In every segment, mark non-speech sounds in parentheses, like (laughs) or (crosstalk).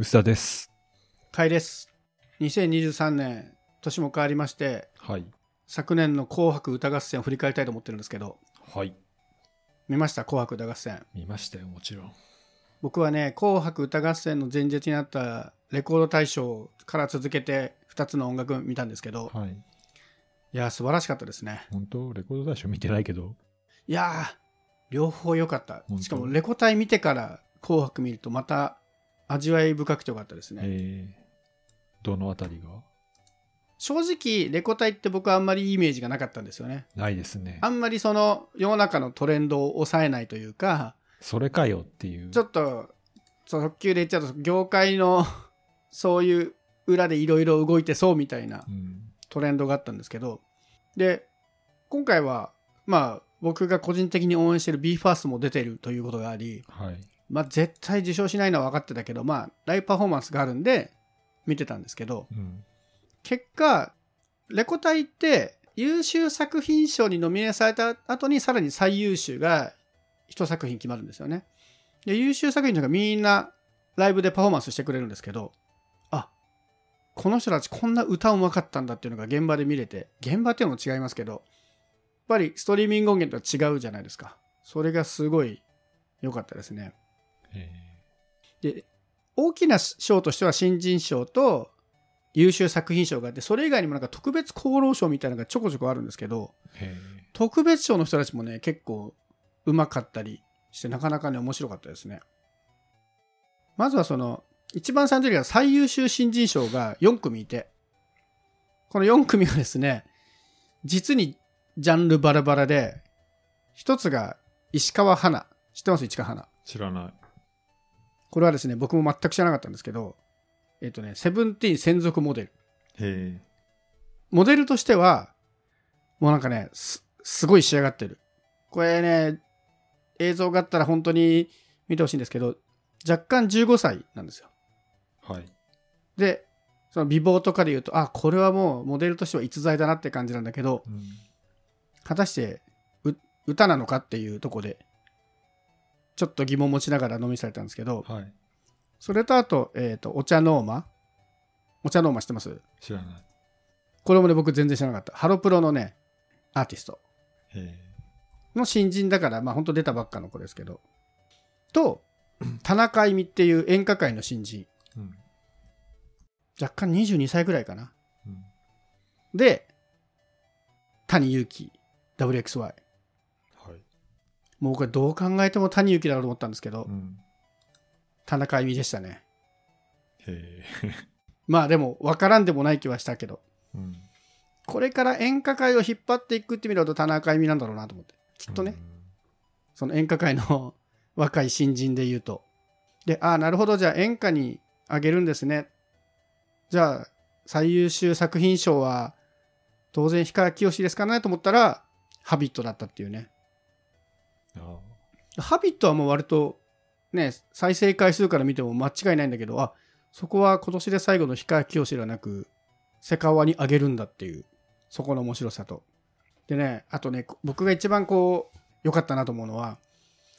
薄田です。かいです。2023年、年も変わりまして、はい。昨年の紅白歌合戦を振り返りたいと思ってるんですけど、はい。見ました？紅白歌合戦。見ましたよ、もちろん。僕はね、紅白歌合戦の前日にあったレコード大賞から続けて2つの音楽見たんですけど、はい。いやー、素晴らしかったですね。本当？レコード大賞見てないけど。いやー、両方良かったしかもレコ大見てから紅白見るとまた味わい深くて良かったですね。えー、どのあたりが？正直、レコ大って僕はあんまりイメージがなかったんですよね。ないですねあ。んまりその世の中のトレンドを抑えないというか、それかよっていう。ちょっと、そう特急で言っちゃうと、業界の (laughs) そういう裏でいろいろ動いてそうみたいなうん。トレンドがあったんですけど、で、今回は、まあ、僕が個人的に応援してる BE:FIRST も出てるということがあり、はい。まあ、絶対受賞しないのは分かってたけど、まあ、ライブパフォーマンスがあるんで、見てたんですけど、うん。結果、レコ大って優秀作品賞にノミネートされた後にさらに最優秀が一作品決まるんですよね。で、優秀作品のがみんなライブでパフォーマンスしてくれるんですけど、あ、この人たちこんな歌うまかったんだっていうのが現場で見れて、現場っていうのも違いますけど、やっぱりストリーミング音源とは違うじゃないですか。それがすごい良かったですね。えで大きな賞としては新人賞と優秀作品賞があってそれ以外にもなんか特別功労賞みたいなのがちょこちょこあるんですけど特別賞の人たちもね結構うまかったりしてなかなかね面白かったですね。まずはその一番最初には最優秀新人賞が4組いてこの4組がですね実にジャンルバラバラで一つが石川花。知ってます？石川花。ー、知らない。これはですね、僕も全く知らなかったんですけど、えっ、とね、セブンティーン専属モデル。へモデルとしては、もうなんかね、す、すごい仕上がってる。これね、映像があったら本当に見てほしいんですけど、若干15歳なんですよ。ー。はい。で、その美貌とかで言うと、あ、これはもうモデルとしては逸材だなって感じなんだけど、うん。果たして、う、歌なのかっていうとこで、ちょっと疑問持ちながら飲みされたんですけど、はい。それとあと、えっ、と、 OCHA NORMA OCHA NORMA 知ってます？知らない。これもね、僕全然知らなかった。ハロプロのね、アーティストへの新人だから、まあ本当出たばっかの子ですけど。と、(clears throat) 田中あいみっていう演歌界の新人。ー。うん。若干22歳ぐらいかな。うん。で、谷祐希、WXY。はい。もうこれどう考えても谷祐希だろうと思ったんですけど、うん。田中あいみでしたね。へ (laughs) まあでも、わからんでもない気はしたけど、ー。うん。これから演歌界を引っ張っていくってみると田中あいみなんだろうなと思って。きっとね。その演歌界の (laughs) 若い新人で言うと。で、ああ、なるほど、じゃあ演歌にあげるんですね。じゃあ、最優秀作品賞は、当然、氷川きよしですかねと思ったら、ハビットだったっていうね。ハビットはもう割と、ね、再生回数から見ても間違いないんだけど、あ、そこは今年で最後の氷川きよしではなく、セカオワにあげるんだっていう、そこの面白さと。でね、あとね、僕が一番こう、良かったなと思うのは、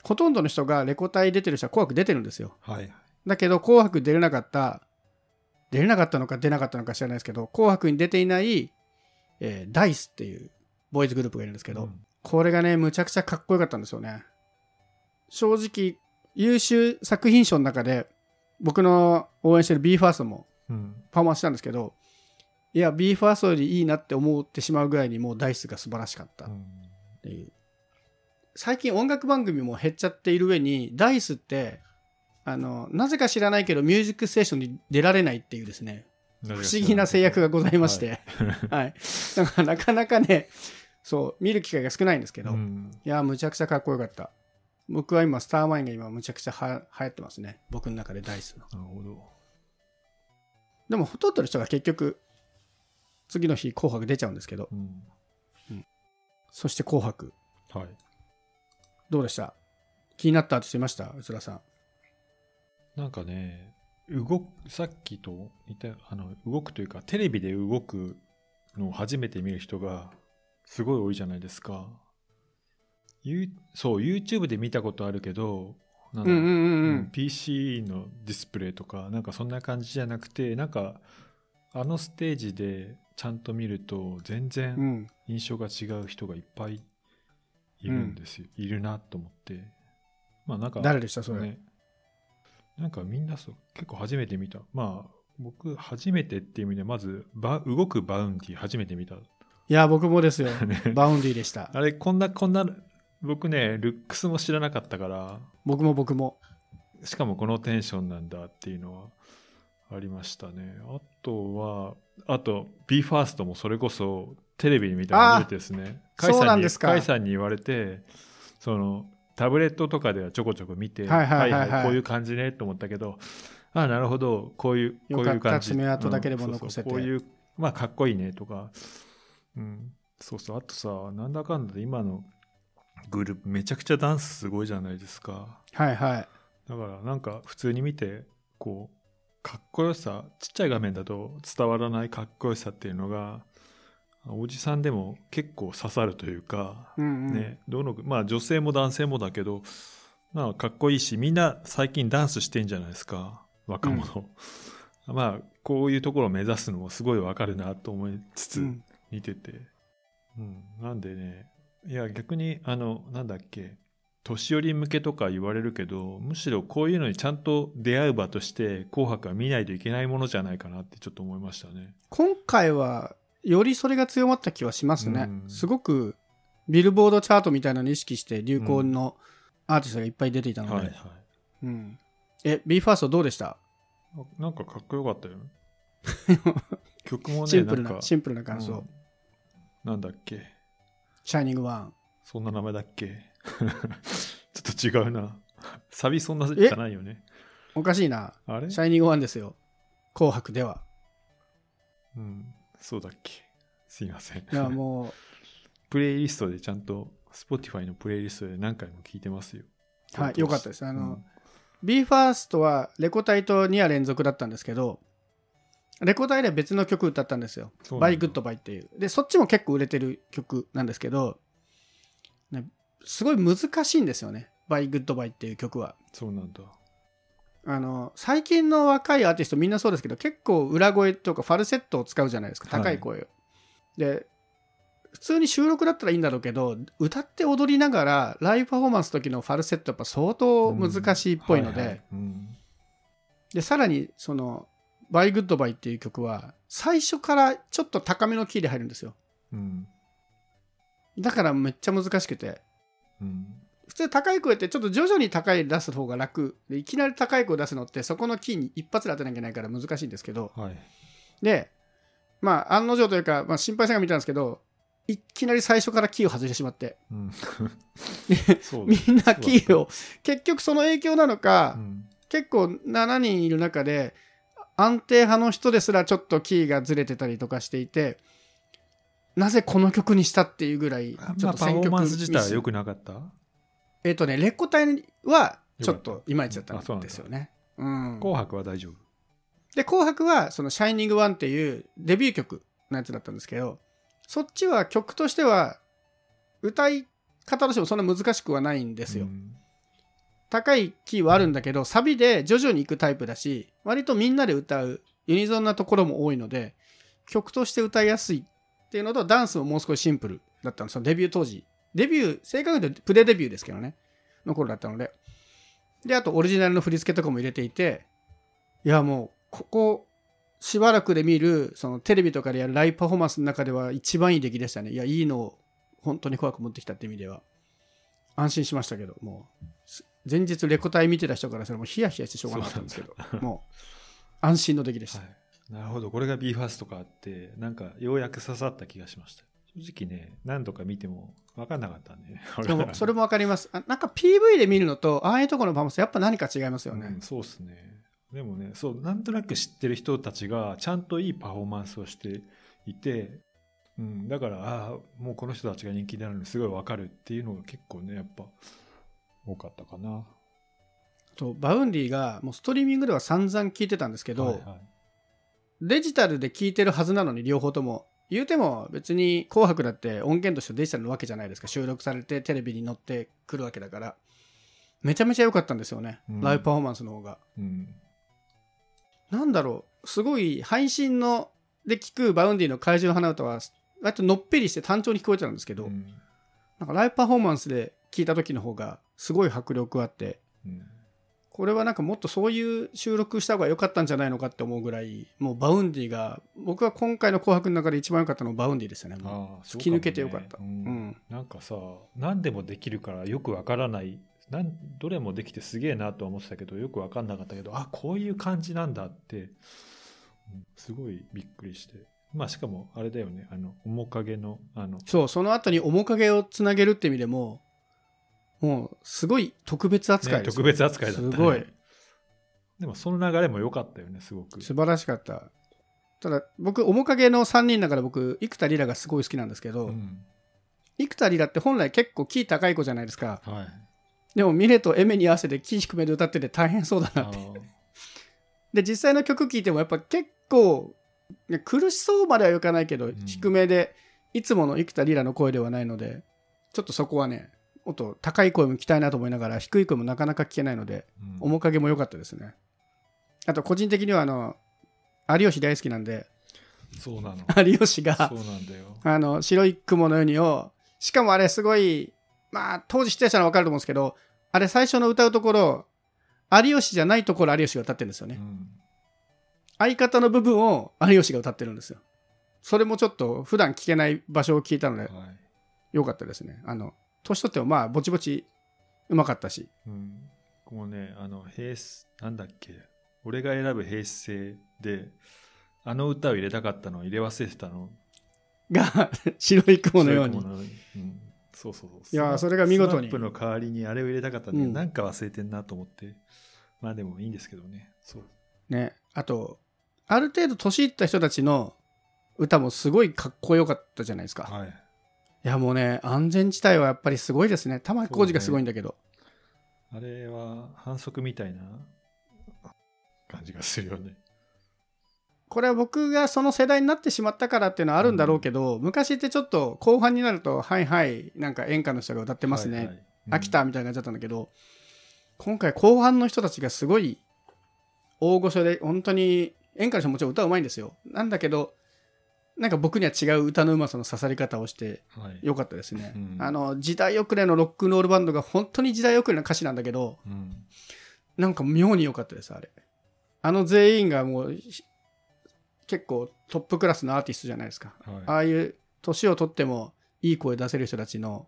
ほとんどの人がレコ大出てる人は紅白出てるんですよ。はい。だけど、紅白出れなかった、出れなかったのか出なかったのか知らないですけど、紅白に出ていない、えーダイスっていうボーイズグループがいるんですけど、うんこれがね、むちゃくちゃかっこよかったんですよね。正直、優秀作品賞の中で、僕の応援してる BE:FIRST もうん。パフォーマンスしたんですけど、いや、BE:FIRST よりいいなって思ってしまうぐらいにもうダイスが素晴らしかったっうん。ていう。最近音楽番組も減っちゃっている上に、ダイスって、あの、なぜか知らないけど、ミュージックステーションに出られないっていうですね、不思議な制約がございまして、はい。だからなかなかね、そう、見る機会が少ないんですけど、うん。いや、むちゃくちゃかっこよかった。僕は今、スターマインが今、むちゃくちゃは流行ってますね。僕の中でダイスの。なるほど。でも、ほとんどの人が結局、次の日、紅白出ちゃうんですけど、うん。そして紅白、はい。どうでした？気になったアーティストいました？うつらさん。なんかね、動く、さっきと似た、あの、動くというか、テレビで動くのを初めて見る人が、すごい多いじゃないですか。ゆそう、YouTube で見たことあるけど、なんだろううんうんうんううんん PC のディスプレイとかなんかそんな感じじゃなくてなんかあのステージでちゃんと見ると全う然ん。印象が違う人がいっぱいいるんですよ、いるなと思って。まあなんか誰でしたそれ、ね。なんかみんなそう結構初めて見た。まあ僕初めてっていう意味でまずバ動くバウンディ初めて見たいや僕もですよ。(laughs) ね。バウンディでした。あれこんなこんな僕ねルックスも知らなかったから。僕も僕も。しかもこのテンションなんだっていうのはありましたね。あとは、あと、BE:FIRST もそれこそテレビで見たの初めてですね。甲斐さんに言われて、その、タブレットとかではちょこちょこ見て、はいはいはいはい。こういう感じねと思ったけど、ああ、なるほど、こういう、こういう感じ。爪痕だけでもうん残せて。そうそうこういう、まあ、かっこいいねとか、うん、そうそう、あとさ、なんだかんだで今のグループめちゃくちゃダンスすごいじゃないですか。はいはい。だからなんか普通に見てこうかっこよさちっちゃい画面だと伝わらないかっこよさっていうのがおじさんでも結構刺さるというか、うんうん。ねどのまあ女性も男性もだけどまあかっこいいしみんな最近ダンスしてんじゃないですか。若者、(laughs) まあこういうところを目指すのもすごいわかるなと思いつつうん見てて、うん。なんでねいや逆にあのなんだっけ年寄り向けとか言われるけどむしろこういうのにちゃんと出会う場として「紅白」は見ないといけないものじゃないかなってちょっと思いましたね。今回はよりそれが強まった気はしますね、うん。すごくビルボードチャートみたいなのを意識して流行のアーティストがいっぱい出ていたので、はいはい。うん、え BE:FIRST どうでした？あなんかかっこよかったよ。(laughs) 曲もねシンプルなシンプルな感想、うんなんだっけ？シャイニングワン。そんな名前だっけ？(laughs) ちょっと違うな。サビそんなじゃないよね。おかしいな。あれ？シャイニングワンですよ。紅白では。うん、そうだっけ？すいません。いやも (laughs) プレイリストでちゃんと Spotify のプレイリストで何回も聞いてますよ。う、はい、よかったです。あの、うん。BE:FIRST はレコ大と2夜連続だったんですけどレコ大で別の曲歌ったんですよ「そうなんだ。By Goodbye」っていう。でそっちも結構売れてる曲なんですけど、ね、すごい難しいんですよね「By Goodbye」っていう曲は。そうなんだ。あの最近の若いアーティストみんなそうですけど結構裏声とかファルセットを使うじゃないですか。はい。高い声を、で普通に収録だったらいいんだろうけど歌って踊りながらライブパフォーマンスの時のファルセットやっぱ相当難しいっぽいので、でさらにその「By Goodbye」っていう曲は最初からちょっと高めのキーで入るんですよ。うん。だからめっちゃ難しくて。うん。普通高い声ってちょっと徐々に高い出す方が楽。でいきなり高い声出すのってそこのキーに一発で当てなきゃいけないから難しいんですけど。はい。でまあ案の定というか、まあ、心配性が見たんですけどいきなり最初からキーを外してしまって。うん、みんなキーを結局その影響なのか、うん。結構7人いる中で安定派の人ですらちょっとキーがずれてたりとかしていてなぜこの曲にしたっていうぐらいあちょっとまあパフォー選曲ミスマンス自体は良くなかった？えっ、とねレコ大はちょっといまいちだったんですよね。うん、紅白は大丈夫？で「紅白」はその「シャイニングワンっていうデビュー曲のやつだったんですけどそっちは曲としては歌い方としてもそんな難しくはないんですよ。うん高いキーはあるんだけどサビで徐々に行くタイプだし割とみんなで歌うユニゾンなところも多いので曲として歌いやすいっていうのとダンスももう少しシンプルだったの。そのデビュー当時。デビュー正確に言うとプレデビューですけどね。の頃だったので。であとオリジナルの振り付けとかも入れていていやもうここしばらくで見るそのテレビとかでやるライブパフォーマンスの中では一番いい出来でしたね。いやいいのを本当に怖く持ってきたって意味では。安心しましたけどもう。前日レコ大見てた人からすらもうヒヤヒヤしてしょうがなかったんですけど。もう安心の出来でした、はい、なるほど。これが BE:FIRST とかあってなんかようやく刺さった気がしました。正直ね何度か見ても分かんなかったんで。(laughs) でもそれも分かります。あなんか PV で見るのとああいうところのパフォーマンスやっぱ何か違いますよね、うんそうっすね。でもねそうなんとなく知ってる人たちがちゃんといいパフォーマンスをしていて、うん、だからああもうこの人たちが人気になるのすごい分かるっていうのが結構ねやっぱ多かったかな。とバウンディがもうストリーミングでは散々聞いてたんですけど、はいはい。デジタルで聞いてるはずなのに両方とも言うても別に「紅白」だって音源としてデジタルのわけじゃないですか。収録されてテレビに乗ってくるわけだから。めちゃめちゃ良かったんですよね、うん。ライブパフォーマンスの方が。うん。なんだろう、すごい配信ので聞くバウンディの怪獣の花唄は、割とのっぺりして単調に聞こえてたんですけど、うん。なんかライブパフォーマンスで聞いた時の方がすごい迫力あって、うんこれはなんかもっとそういう収録した方が良かったんじゃないのかって思うぐらい、もうバウンディが、僕は今回の紅白の中で一番良かったのはバウンディですよね。もああ突き抜けてよかった。そううもねうん。なんかさ何でもできるからよくわからない。なんどれもできてすげえなとは思ってたけどよくわかんなかったけどあこういう感じなんだって、うんすごいびっくりして。まあしかもあれだよねあの面影のあの。そう、その後に面影をつなげるって意味でも、もうすごい特別扱いですよ、ね特別扱いだったねすごい。でもその流れも良かったよねすごく素晴らしかった。ただ、僕、面影の3人の中で僕、生田リラがすごい好きなんですけど、うん生田リラって本来結構キー高い子じゃないですか。はいでもミレとエメに合わせてキー低めで歌ってて大変そうだなって。で、実際の曲聴いてもやっぱ結構、ね苦しそうまではいかないけど、ん低めで、いつもの生田リラの声ではないので、ちょっとそこはね、もっと高い声も聞きたいなと思いながら、低い声もなかなか聞けないので、うん面影も良かったですね。あと、個人的にはあの、有吉大好きなんで、そうなの (laughs) 有吉があの、白い雲のようにを、しかもあれすごい、まあ、当時知ってた人は分かると思うんですけど、あれ最初の歌うところ、有吉じゃないところ有吉が歌ってるんですよね。うん相方の部分を有吉が歌ってるんですよ。それもちょっと普段聞けない場所を聞いたので、はい良かったですね。あの、年取ってもまあ、ぼちぼちうまかったし。うん、もうね、あの、平成、なんだっけ、俺が選ぶ平成で、あの歌を入れたかったのを入れ忘れてたの。が、(laughs) 白い雲のようにうん、そうそうそう。いやそれが見事にスナップの代わりにあれを入れたかったんだけど、うんなんか忘れてんなと思って。まあでもいいんですけどね。そう。ね。あと、ある程度年いった人たちの歌もすごいかっこよかったじゃないですか。はい。いやもうね、安全地帯はやっぱりすごいですね。玉置浩二がすごいんだけど。あれは反則みたいな感じがするよね。これは僕がその世代になってしまったからっていうのはあるんだろうけど、昔ってちょっと後半になると、はいはい、なんか演歌の人が歌ってますね。はいはい飽きたみたいな感じだったんだけど、今回後半の人たちがすごい大御所で、本当に演歌の人もちろん歌うまいんですよ。なんだけど、なんか僕には違う歌のうまさの刺さり方をして。よかったですね。うんあの、時代遅れのロックンロールバンドが本当に時代遅れの歌詞なんだけど、うんなんか妙に良かったです、あれ。あの全員がもう、し結構トップクラスのアーティストじゃないですか。はいああいう年を取ってもいい声出せる人たちの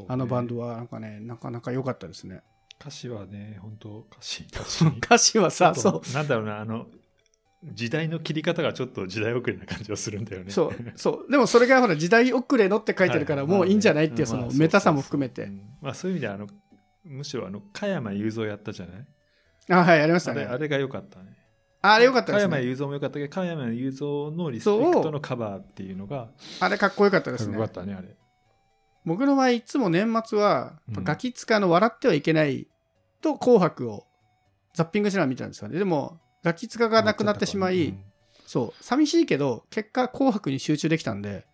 ねあのバンドはなんかね、なかなか良かったですね。歌詞はね、本当歌詞、歌詞。歌詞はさ、そう。なんだろうな、あの、時代の切り方がちょっと時代遅れな感じがするんだよね。そう、そう。でもそれがほら、時代遅れのって書いてるから、はいもういいんじゃないっていう、そのメタさも含めて。うんまあそういう意味では、あの、むしろあの、加山雄三やったじゃない？あ、はい、やりましたね。あれが良かったね。あれ良かった加ですね。山雄三も良かったけど、加山雄三のリスペクトのカバーっていうのが、あれかっこよかったですね良か。ったね、あれ。僕の場合、いつも年末はうん、ガキ使の笑ってはいけないと紅白をザッピングしながら見てたんですよね。でも、ガキ使がなくなってしまい、そう、寂しいけど、結果紅白に集中できたんで、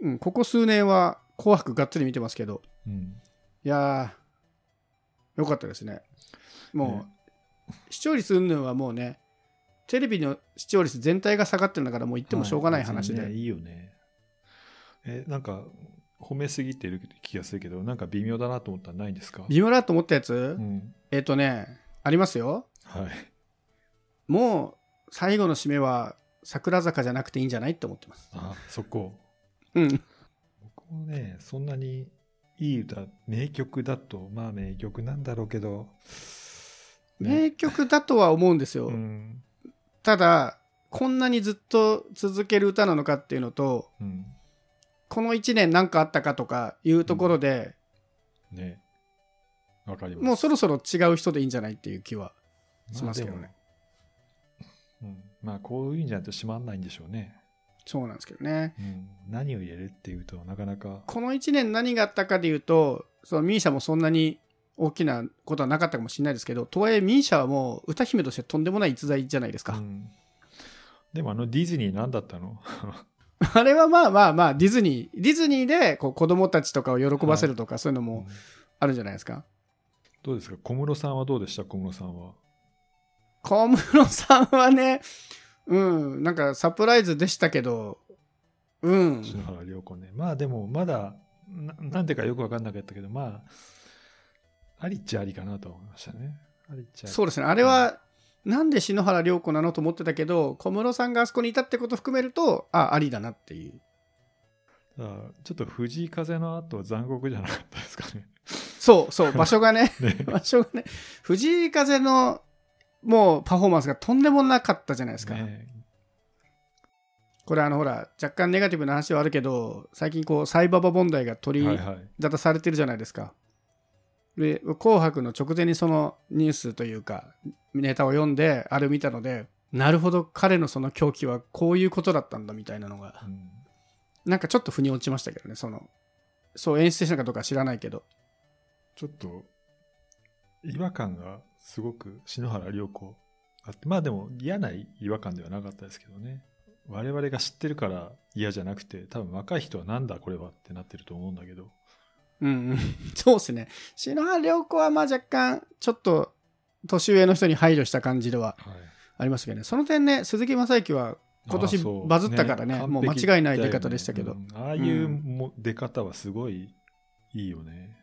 うん、ここ数年は紅白がっつり見てますけど、うん。うんいやー、よかったですね。もう、視聴率云々はもうね、テレビの視聴率全体が下がってるんだから、もう言ってもしょうがない話で。は別にねいいよね。え、なんか、褒めすぎてる気がするけど、なんか微妙だなと思ったらないんですか？微妙だと思ったやつ、うん。えっ、とね、ありますよ。はい。もう、最後の締めは、桜坂じゃなくていいんじゃないって思ってます。あ、そこ。うん。僕もね、そんなにいい歌、名曲だと、まあ名曲なんだろうけど、名曲だとは思うんですよ。うん。ただ、こんなにずっと続ける歌なのかっていうのと、うん。この1年何かあったかとかいうところで、ね。わかります。もうそろそろ違う人でいいんじゃないっていう気はしますけどね。うん。まあこういうんじゃないと閉まんないんでしょうね。そうなんですけどね。うん。何を入れるっていうとなかなか。この1年何があったかでいうと、そのミーシャもそんなに大きなことはなかったかもしれないですけど、とはいえミーシャはもう歌姫としてとんでもない逸材じゃないですか。うん。でもあのディズニー何だったの？(laughs) あれはまあまあまあ、ディズニー、ディズニーでこう子供たちとかを喜ばせるとか、そういうのもあるんじゃないですか。どうですか？小室さんはどうでした？小室さんは。小室さんはね、うん、なんかサプライズでしたけど、うん。篠原涼子ね。まあでも、まだ、ななんていうかよくわかんなかったけど、まあ、ありっちゃありかなと思いましたね。ありっちゃありそうですね。あれは、なんで篠原涼子なのと思ってたけど、小室さんがあそこにいたってことを含めると、あ、ありだなっていう。だからちょっと藤井風の後残酷じゃなかったですかね。そうそう、場所がね、(laughs) ね場所がね、藤井風の、もうパフォーマンスがとんでもなかったじゃないですか。ねこれあのほら、若干ネガティブな話はあるけど、最近こう、サイババ問題が取りはいはい。沙汰されてるじゃないですか。で、紅白の直前にそのニュースというか、ネタを読んで、あれを見たので、なるほど、彼のその狂気はこういうことだったんだみたいなのが、うんなんかちょっと腑に落ちましたけどね、その、そう演出したのかどうかは知らないけど。ちょっと、違和感がすごく篠原涼子あって、まあでも嫌な違和感ではなかったですけどね。我々が知ってるから嫌じゃなくて、多分若い人はなんだこれはってなってると思うんだけど。うんうん。(laughs) そうですね。篠原涼子はまあ若干、ちょっと、年上の人に配慮した感じでははい。ありますけどね。その点ね、鈴木雅之は今年バズったからねもう間違いない出方でしたけどねうんああいうも出方はすごいいいよね。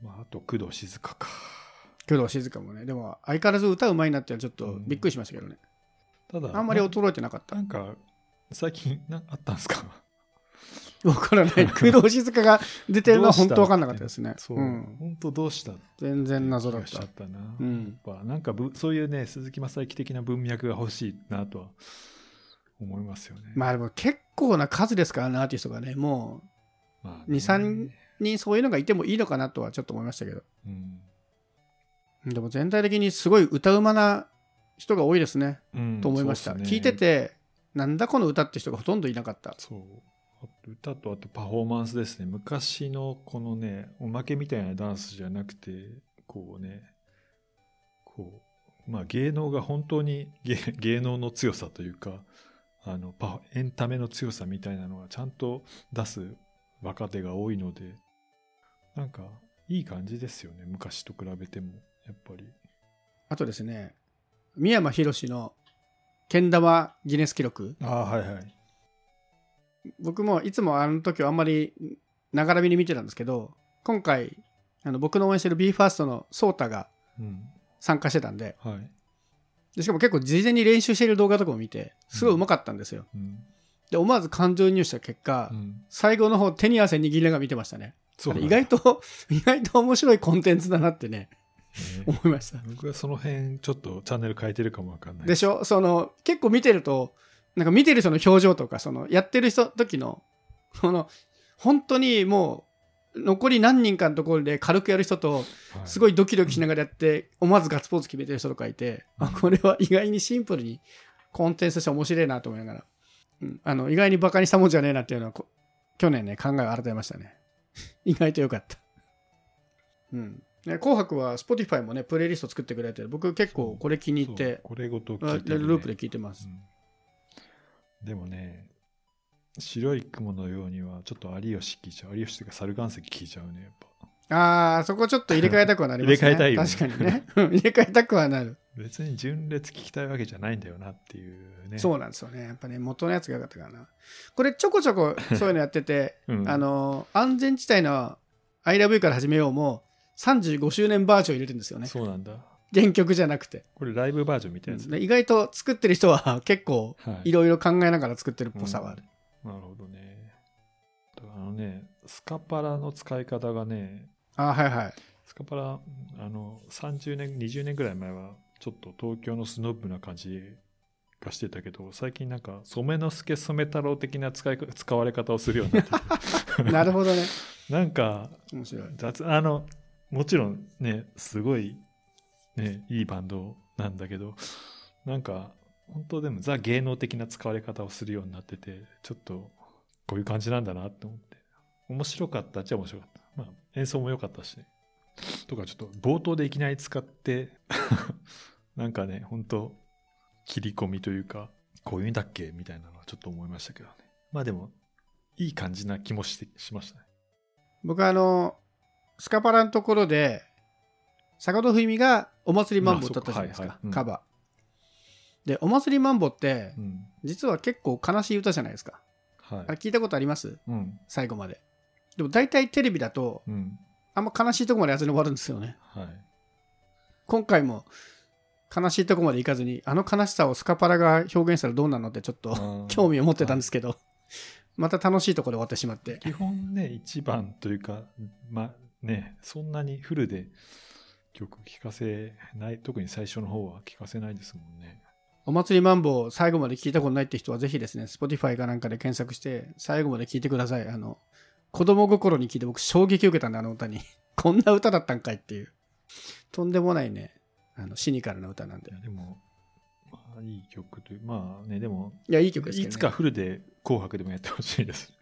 まあ、あと工藤静香か。工藤静香もね。でも相変わらず歌うまいなってちょっとびっくりしましたけどね。ただ、あんまり衰えてなかったな。んか、最近なあったんですか？(laughs) わからない。(laughs) 工藤静香が出てるのは本当わかんなかったですね。そう、ん。本当どうした？全然謎だった。ったな。うん。やっぱなんかぶそういうね、鈴木雅之的な文脈が欲しいなとは思いますよね。まあでも結構な数ですからね、アーティストがね。もまあ2 3う、にそういうのがいてもいいのかなとはちょっと思いましたけど。うんでも全体的にすごい歌うまな人が多いですね。うんと思いました。ね聞いてて、なんだこの歌って人がほとんどいなかった。そう歌とあとパフォーマンスですね昔のこのねおまけみたいなダンスじゃなくてこうねこうまあ芸能が本当に芸芸能の強さというかあのパエンタメの強さみたいなのがちゃんと出す若手が多いのでなんかいい感じですよね昔と比べてもやっぱり。あとですね、三山ひろしのけん玉ギネス記録。ああはいはい。僕もいつもあの時はあんまりながら見に見てたんですけど、今回、あの僕の応援してる BE:FIRST のソータがうん。参加してたんではい。で、しかも結構事前に練習している動画とかも見て、すごい上手かったんですよ。うん。で、思わず感情移入した結果、うん。最後の方手に汗握りながら見てましたね。意外と、意外と面白いコンテンツだなってね、ね思いました。僕はその辺ちょっとチャンネル変えてるかもわかんないでしょ？その、結構見てると、なんか見てる人の表情とか、その、やってる人、時の、その、本当にもう、残り何人かのところで軽くやる人と、すごいいドキドキしながらやって、思わずガッツポーズ決めてる人とかいて、あ、これは意外にシンプルにコンテンツとして面白いなと思いながら、うん、あの、意外にバカにしたもんじゃねえなっていうのはこ、去年ね、考えを改めましたね。(laughs) 意外と良かった。うん。ね、紅白は Spotify もね、プレイリスト作ってくれて、僕結構これ気に入って、これごとあ聞いてるねループで聞いてます。うんでもね白い雲のようにはちょっと有吉聞いちゃう有吉というか猿岩石聞いちゃうねやっぱああ、そこちょっと入れ替えたくはなりますね。入れ替えたいよね確かにね。う (laughs) ん入れ替えたくはなる。別に純烈聞きたいわけじゃないんだよなっていうねそうなんですよね。やっぱね、元のやつが良かったからな。これちょこちょこそういうのやってて、(laughs) うんあの、安全地帯の ILV から始めようも、35周年バージョン入れてるんですよね。そうなんだ原曲じゃなくて。これライブバージョンみたいなやつ、で意外と作ってる人は (laughs) 結構はいいろいろ考えながら作ってるっぽさはある。なるほどねあのねスカパラの使い方がねあーはいはい。スカパラあの30年20年ぐらい前はちょっと東京のスノブな感じがしてたけど最近なんか染之助染太郎的な使い使われ方をするようになって (laughs) なるほどね。(laughs) なんか面白い。雑あのもちろんねすごいねいいバンドなんだけどなんか本当でもザ芸能的な使われ方をするようになっててちょっとこういう感じなんだなって思って。面白かったっちゃ面白かった、まあ、演奏も良かったし、とかちょっと冒頭でいきなり使って (laughs) なんかね本当切り込みというかこういうんだっけみたいなのはちょっと思いましたけどね。まあでもいい感じな気もしてしましたね。僕はあの、スカパラのところで、坂本冬美がお祭りマンボウ歌ったじゃないですか、まあそっかはいはいうんカバー。で、お祭りマンボウってう、ん。実は結構悲しい歌じゃないですか。はいあれ。聞いたことあります？うん。最後まで。でも大体テレビだと、うん。あんま悲しいとこまでやずに終わるんですよね。はい。今回も悲しいとこまでいかずに、あの悲しさをスカパラが表現したらどうなのってちょっと (laughs) 興味を持ってたんですけど、また楽しいところで終わってしまって。基本ね、一番というか、まあね、そんなにフルで曲聴かせない、特に最初の方は聴かせないですもんね。お祭りマンボウ最後まで聞いたことないって人はぜひですね、Spotify かなんかで検索して、最後まで聞いてください。あの、子供心に聞いて僕衝撃を受けたんで、あの歌に。(laughs) こんな歌だったんかいっていう。とんでもないね、あの、シニカルな歌なんでい。や、でも、まあいい曲という、まあね、でも、いや、いい曲ですけど、ね。いつかフルで紅白でもやってほしいです。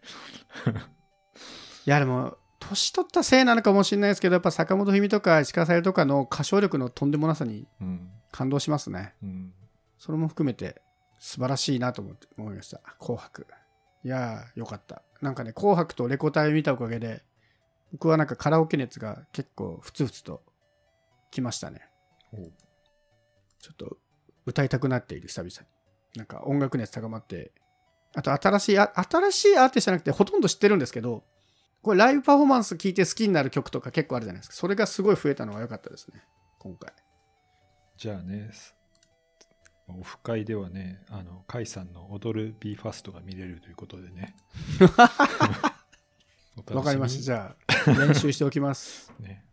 (laughs) いや、でも、年取ったせいなのかもしれないですけど、やっぱ坂本冬美とか石川さゆりとかの歌唱力のとんでもなさにうん。感動しますね。うん。それも含めて素晴らしいなと思って思いました。紅白。いやー、よかった。なんかね、紅白とレコ大を見たおかげで、僕はなんかカラオケ熱が結構ふつふつときましたね。ちょっと歌いたくなっている、久々に。なんか音楽熱高まって、あと新しいあ、新しいアーティストじゃなくてほとんど知ってるんですけど、これライブパフォーマンス聞いて好きになる曲とか結構あるじゃないですか。それがすごい増えたのが良かったですね。今回。じゃあね、すオフ会ではね、あの、カイさんの踊る b ファストが見れるということでね。(laughs) わかりました。じゃゃあ、練習しておきます。あ。(laughs) ね。